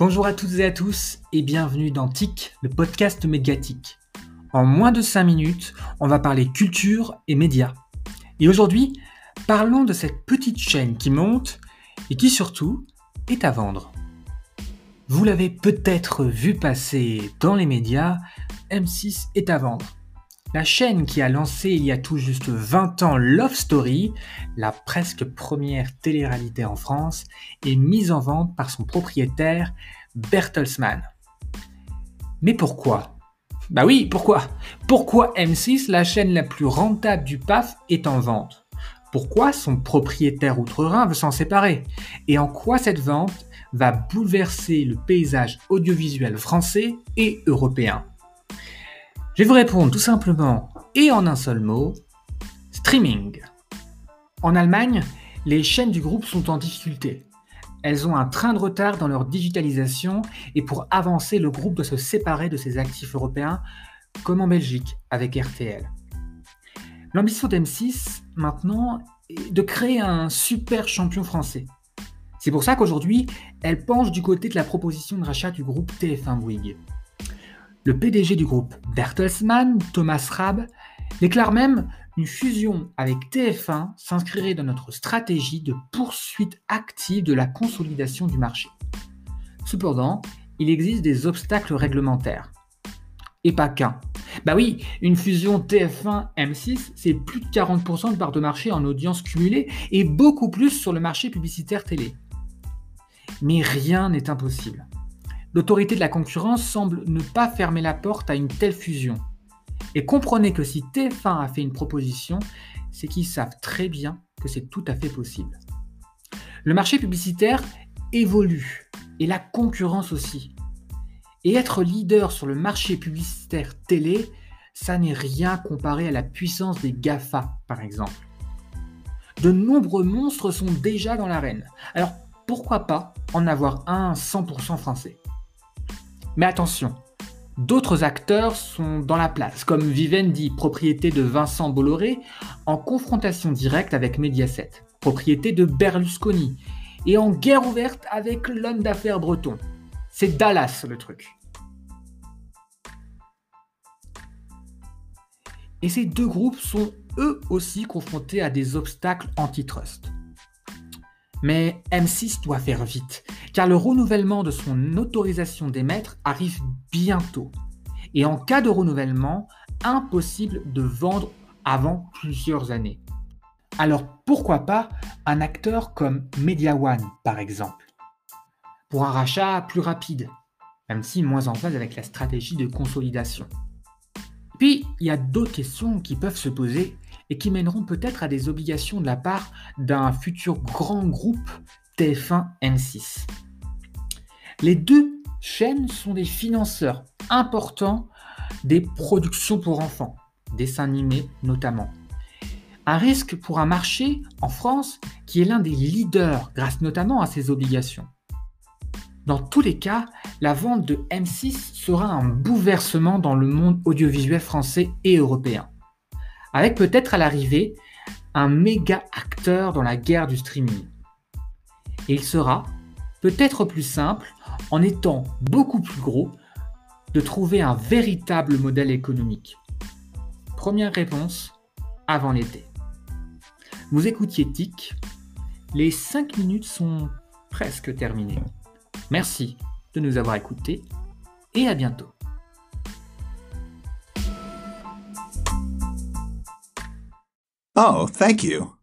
Bonjour à toutes et à tous et bienvenue dans TIC, le podcast médiatique. En moins de 5 minutes, on va parler culture et médias. Et aujourd'hui, parlons de cette petite chaîne qui monte et qui surtout est à vendre. Vous l'avez peut-être vu passer dans les médias, M6 est à vendre. La chaîne qui a lancé il y a tout juste 20 ans Love Story, la presque première télé-réalité en France, est mise en vente par son propriétaire Bertelsmann. Mais pourquoi? Bah oui, pourquoi? Pourquoi M6, la chaîne la plus rentable du PAF, est en vente? Pourquoi son propriétaire outre-Rhin veut s'en séparer? Et en quoi cette vente va bouleverser le paysage audiovisuel français et européen? Je vais vous répondre tout simplement et en un seul mot, streaming. En Allemagne, les chaînes du groupe sont en difficulté. Elles ont un train de retard dans leur digitalisation et pour avancer, le groupe doit se séparer de ses actifs européens, comme en Belgique avec RTL. L'ambition d'M6, maintenant, est de créer un super champion français. C'est pour ça qu'aujourd'hui, elle penche du côté de la proposition de rachat du groupe TF1 Bouygues. Le PDG du groupe Bertelsmann, Thomas Raab, déclare même une fusion avec TF1 s'inscrirait dans notre stratégie de poursuite active de la consolidation du marché. Cependant, il existe des obstacles réglementaires. Et pas qu'un. Bah oui, une fusion TF1-M6, c'est plus de 40% de part de marché en audience cumulée et beaucoup plus sur le marché publicitaire télé. Mais rien n'est impossible. L'autorité de la concurrence semble ne pas fermer la porte à une telle fusion. Et comprenez que si TF1 a fait une proposition, c'est qu'ils savent très bien que c'est tout à fait possible. Le marché publicitaire évolue et la concurrence aussi. Et être leader sur le marché publicitaire télé, ça n'est rien comparé à la puissance des GAFA, par exemple. De nombreux monstres sont déjà dans l'arène. Alors pourquoi pas en avoir un 100% français? Mais attention, d'autres acteurs sont dans la place, comme Vivendi, propriété de Vincent Bolloré, en confrontation directe avec Mediaset, propriété de Berlusconi, et en guerre ouverte avec l'homme d'affaires breton. C'est Dallas le truc. Et ces deux groupes sont eux aussi confrontés à des obstacles antitrust. Mais M6 doit faire vite, car le renouvellement de son autorisation d'émettre arrive bientôt. Et en cas de renouvellement, impossible de vendre avant plusieurs années. Alors pourquoi pas un acteur comme Media One, par exemple? Pour un rachat plus rapide, même si moins en phase avec la stratégie de consolidation. Puis, il y a d'autres questions qui peuvent se poser et qui mèneront peut-être à des obligations de la part d'un futur grand groupe TF1 M6. Les deux chaînes sont des financeurs importants des productions pour enfants, dessins animés notamment. Un risque pour un marché en France qui est l'un des leaders grâce notamment à ses obligations. Dans tous les cas, la vente de M6 sera un bouleversement dans le monde audiovisuel français et européen avec peut-être à l'arrivée un méga acteur dans la guerre du streaming. Et il sera peut-être plus simple, en étant beaucoup plus gros, de trouver un véritable modèle économique. Première réponse, avant l'été. Vous écoutiez TIC, les 5 minutes sont presque terminées. Merci de nous avoir écoutés et à bientôt. Oh, thank you.